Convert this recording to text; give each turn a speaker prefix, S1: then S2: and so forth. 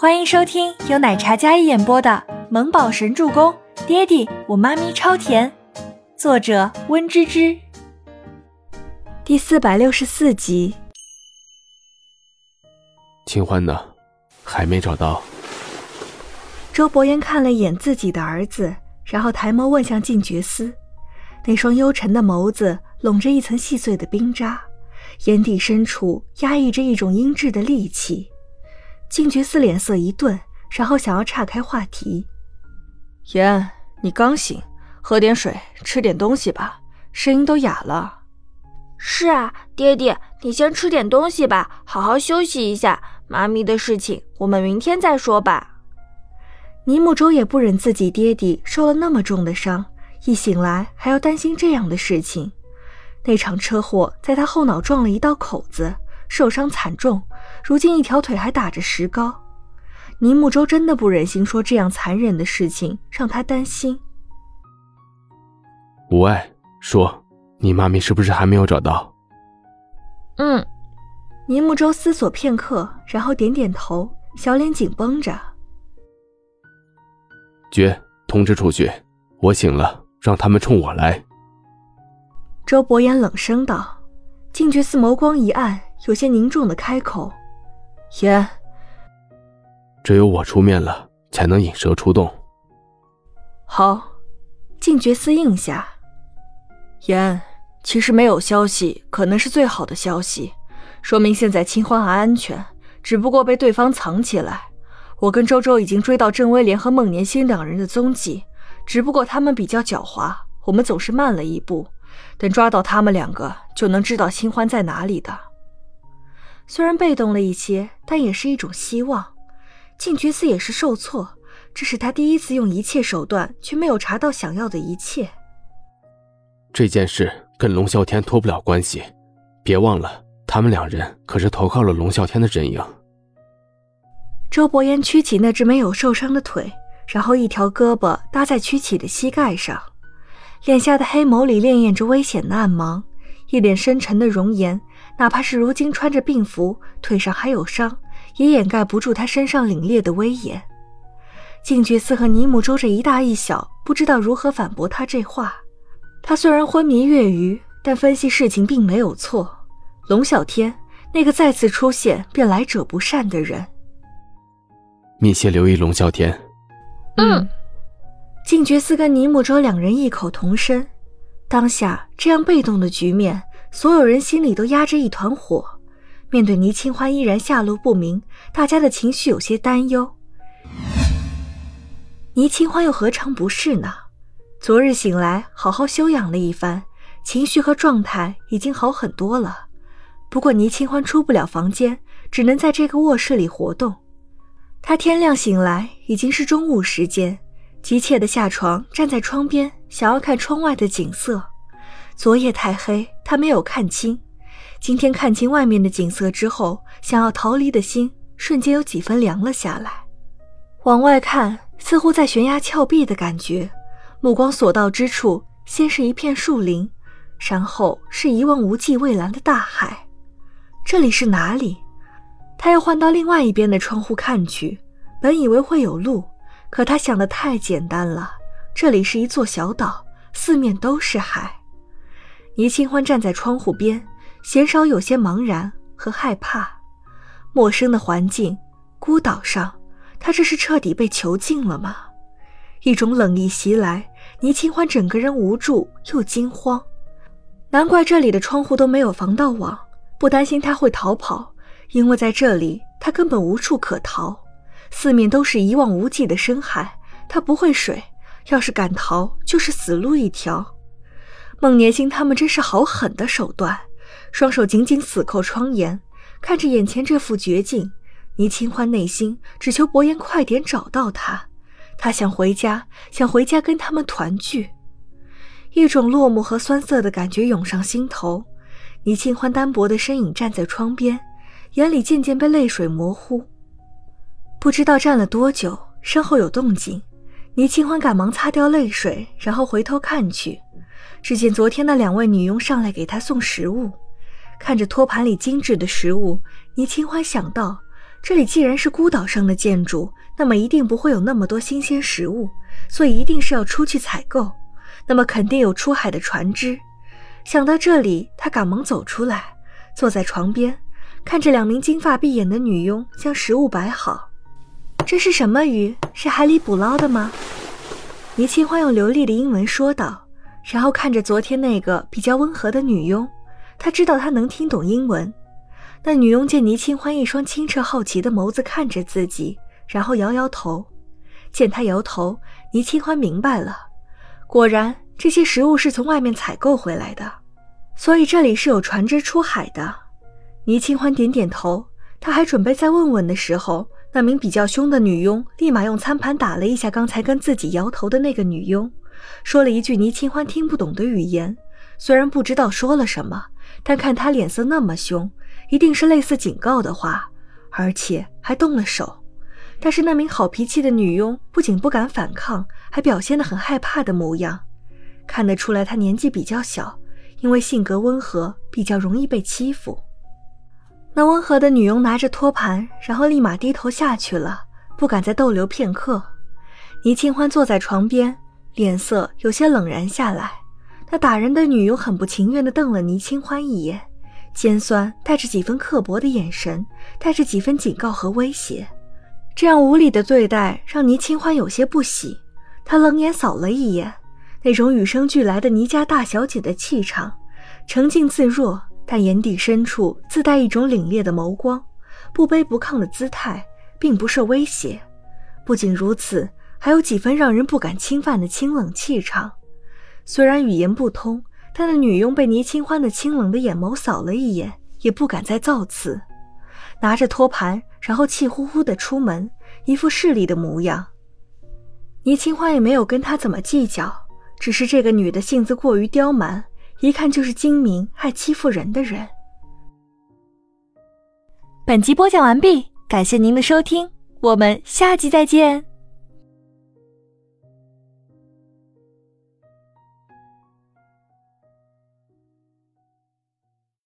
S1: 欢迎收听由奶茶嘉一演播的《萌宝神助攻》，爹地我妈咪超甜，作者温芝芝。第四百六十四集。
S2: 清欢呢？还没找到。
S1: 周伯言看了一眼自己的儿子，然后抬眸问向静觉司，那双幽沉的眸子笼着一层细碎的冰渣，眼底深处压抑着一种阴鸷的戾气。静觉寺脸色一顿，然后想要岔开话题。
S3: 妍，你刚醒，喝点水，吃点东西吧，声音都哑了。
S4: 是啊，爹爹，你先吃点东西吧，好好休息一下。妈咪的事情，我们明天再说吧。
S1: 倪木舟也不忍自己爹爹受了那么重的伤，一醒来还要担心这样的事情。那场车祸在他后脑撞了一道口子。受伤惨重，如今一条腿还打着石膏。倪木舟真的不忍心说这样残忍的事情，让他担心。
S2: 无碍，说，你妈咪是不是还没有找到？
S4: 嗯。
S1: 倪木舟思索片刻，然后点点头，小脸紧绷着。
S2: 绝，通知出去，我醒了，让他们冲我来。
S1: 周伯言冷声道。静觉寺眸光一暗。有些凝重的开口：“
S3: 言，
S2: 只有我出面了，才能引蛇出洞。”
S3: 好，
S1: 静觉司应下。
S3: 言，其实没有消息，可能是最好的消息，说明现在清欢还安全，只不过被对方藏起来。我跟周周已经追到郑威廉和孟年星两人的踪迹，只不过他们比较狡猾，我们总是慢了一步。等抓到他们两个，就能知道清欢在哪里的。
S1: 虽然被动了一些，但也是一种希望。静觉寺也是受挫，这是他第一次用一切手段，却没有查到想要的一切。
S2: 这件事跟龙啸天脱不了关系，别忘了，他们两人可是投靠了龙啸天的阵营。
S1: 周伯言屈起那只没有受伤的腿，然后一条胳膊搭在屈起的膝盖上，脸下的黑眸里潋滟着危险的暗芒，一脸深沉的容颜。哪怕是如今穿着病服，腿上还有伤，也掩盖不住他身上凛冽的威严。静觉寺和尼木舟这一大一小，不知道如何反驳他这话。他虽然昏迷月余，但分析事情并没有错。龙啸天，那个再次出现便来者不善的人，
S2: 密切留意龙啸天。
S4: 嗯。
S1: 静觉寺跟尼木舟两人异口同声。当下这样被动的局面。所有人心里都压着一团火，面对倪清欢依然下落不明，大家的情绪有些担忧。倪清欢又何尝不是呢？昨日醒来，好好休养了一番，情绪和状态已经好很多了。不过倪清欢出不了房间，只能在这个卧室里活动。他天亮醒来已经是中午时间，急切的下床，站在窗边，想要看窗外的景色。昨夜太黑，他没有看清。今天看清外面的景色之后，想要逃离的心瞬间有几分凉了下来。往外看，似乎在悬崖峭壁的感觉。目光所到之处，先是一片树林，然后是一望无际蔚蓝的大海。这里是哪里？他又换到另外一边的窗户看去，本以为会有路，可他想的太简单了。这里是一座小岛，四面都是海。倪清欢站在窗户边，鲜少有些茫然和害怕。陌生的环境，孤岛上，他这是彻底被囚禁了吗？一种冷意袭来，倪清欢整个人无助又惊慌。难怪这里的窗户都没有防盗网，不担心他会逃跑，因为在这里他根本无处可逃，四面都是一望无际的深海，他不会水，要是敢逃，就是死路一条。孟年星他们真是好狠的手段，双手紧紧死扣窗沿，看着眼前这副绝境，倪清欢内心只求伯言快点找到他。他想回家，想回家跟他们团聚。一种落寞和酸涩的感觉涌上心头。倪清欢单薄的身影站在窗边，眼里渐渐被泪水模糊。不知道站了多久，身后有动静，倪清欢赶忙擦掉泪水，然后回头看去。只见昨天那两位女佣上来给他送食物，看着托盘里精致的食物，倪清欢想到，这里既然是孤岛上的建筑，那么一定不会有那么多新鲜食物，所以一定是要出去采购。那么肯定有出海的船只。想到这里，他赶忙走出来，坐在床边，看着两名金发碧眼的女佣将食物摆好。这是什么鱼？是海里捕捞的吗？倪清欢用流利的英文说道，然后看着昨天那个比较温和的女佣，他知道她能听懂英文。那女佣见倪清欢一双清澈好奇的眸子看着自己，然后摇摇头。见她摇头，倪清欢明白了，果然这些食物是从外面采购回来的，所以这里是有船只出海的。倪清欢点点头，他还准备再问问的时候，那名比较凶的女佣立马用餐盘打了一下刚才跟自己摇头的那个女佣，说了一句倪清欢听不懂的语言，虽然不知道说了什么，但看她脸色那么凶。一定是类似警告的话，而且还动了手。但是那名好脾气的女佣不仅不敢反抗，还表现得很害怕的模样。看得出来她年纪比较小，因为性格温和，比较容易被欺负。那温和的女佣拿着托盘，然后立马低头下去了，不敢再逗留片刻。倪清欢坐在床边，脸色有些冷然下来。那打人的女佣很不情愿地瞪了倪清欢一眼。尖酸带着几分刻薄的眼神，带着几分警告和威胁，这样无理的对待让倪清欢有些不喜。他冷眼扫了一眼，那种与生俱来的倪家大小姐的气场，沉静自若，但眼底深处自带一种凛冽的眸光，不卑不亢的姿态，并不受威胁。不仅如此，还有几分让人不敢侵犯的清冷气场。虽然语言不通。但那女佣被倪清欢的清冷的眼眸扫了一眼，也不敢再造次，拿着托盘，然后气呼呼的出门，一副势利的模样。倪清欢也没有跟他怎么计较，只是这个女的性子过于刁蛮，一看就是精明、爱欺负人的人。本集播讲完毕，感谢您的收听，我们下集再见。